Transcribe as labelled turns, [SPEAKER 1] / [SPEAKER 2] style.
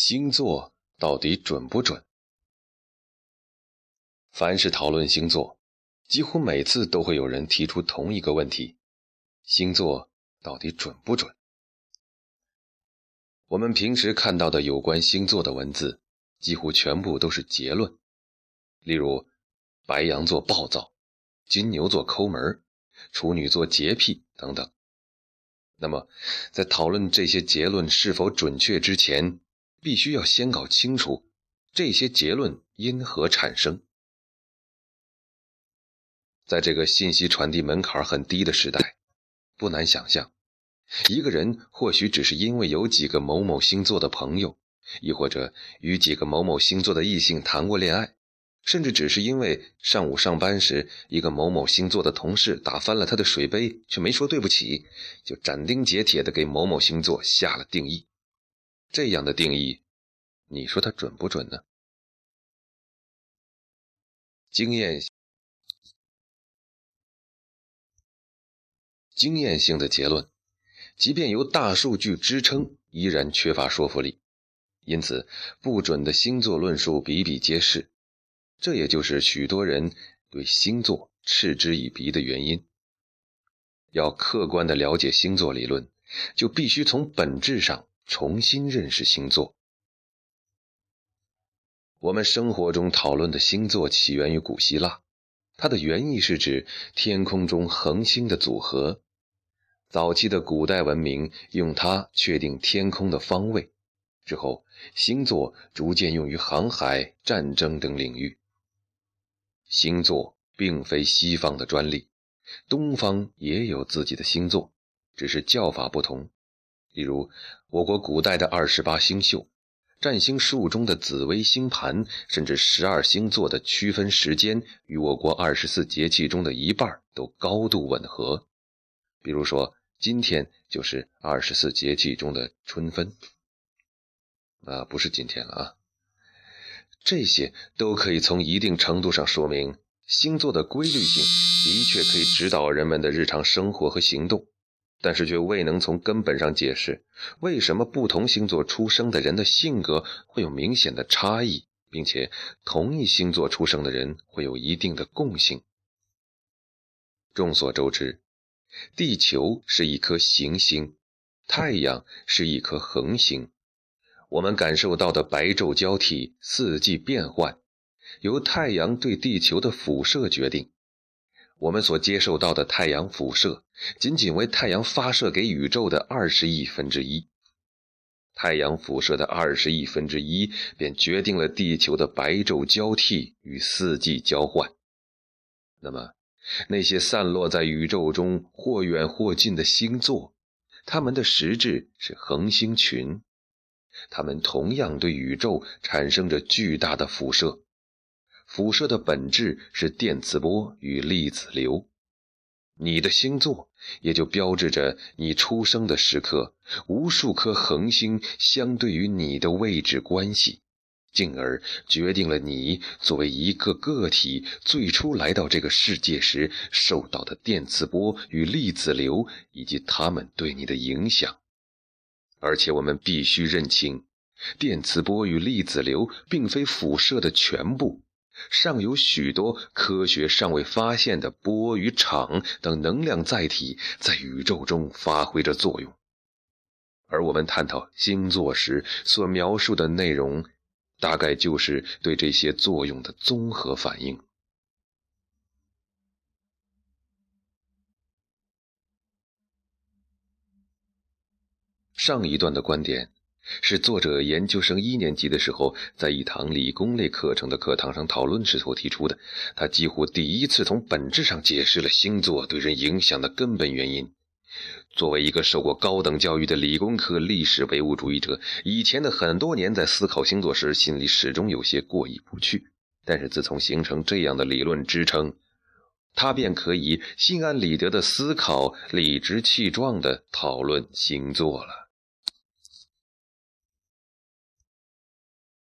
[SPEAKER 1] 星座到底准不准？凡是讨论星座，几乎每次都会有人提出同一个问题：星座到底准不准？我们平时看到的有关星座的文字，几乎全部都是结论，例如白羊座暴躁，金牛座抠门，处女座洁癖等等。那么，在讨论这些结论是否准确之前，必须要先搞清楚这些结论因何产生。在这个信息传递门槛很低的时代，不难想象，一个人或许只是因为有几个某某星座的朋友，亦或者与几个某某星座的异性谈过恋爱，甚至只是因为上午上班时一个某某星座的同事打翻了他的水杯，却没说对不起，就斩钉截铁地给某某星座下了定义。这样的定义，你说它准不准呢？经验经验性的结论，即便由大数据支撑，依然缺乏说服力。因此，不准的星座论述比比皆是。这也就是许多人对星座嗤之以鼻的原因。要客观的了解星座理论，就必须从本质上。重新认识星座。我们生活中讨论的星座起源于古希腊，它的原意是指天空中恒星的组合。早期的古代文明用它确定天空的方位，之后星座逐渐用于航海、战争等领域。星座并非西方的专利，东方也有自己的星座，只是叫法不同。例如，我国古代的二十八星宿、占星术中的紫微星盘，甚至十二星座的区分时间，与我国二十四节气中的一半都高度吻合。比如说，今天就是二十四节气中的春分，啊，不是今天了啊。这些都可以从一定程度上说明，星座的规律性的确可以指导人们的日常生活和行动。但是却未能从根本上解释为什么不同星座出生的人的性格会有明显的差异，并且同一星座出生的人会有一定的共性。众所周知，地球是一颗行星，太阳是一颗恒星，我们感受到的白昼交替、四季变换，由太阳对地球的辐射决定。我们所接受到的太阳辐射，仅仅为太阳发射给宇宙的二十亿分之一。太阳辐射的二十亿分之一，便决定了地球的白昼交替与四季交换。那么，那些散落在宇宙中或远或近的星座，它们的实质是恒星群，它们同样对宇宙产生着巨大的辐射。辐射的本质是电磁波与粒子流，你的星座也就标志着你出生的时刻，无数颗恒星相对于你的位置关系，进而决定了你作为一个个体最初来到这个世界时受到的电磁波与粒子流以及它们对你的影响。而且我们必须认清，电磁波与粒子流并非辐射的全部。尚有许多科学尚未发现的波与场等能量载体在宇宙中发挥着作用，而我们探讨星座时所描述的内容，大概就是对这些作用的综合反应。上一段的观点。是作者研究生一年级的时候，在一堂理工类课程的课堂上讨论时所提出的。他几乎第一次从本质上解释了星座对人影响的根本原因。作为一个受过高等教育的理工科历史唯物主义者，以前的很多年在思考星座时，心里始终有些过意不去。但是自从形成这样的理论支撑，他便可以心安理得的思考，理直气壮地讨论星座了。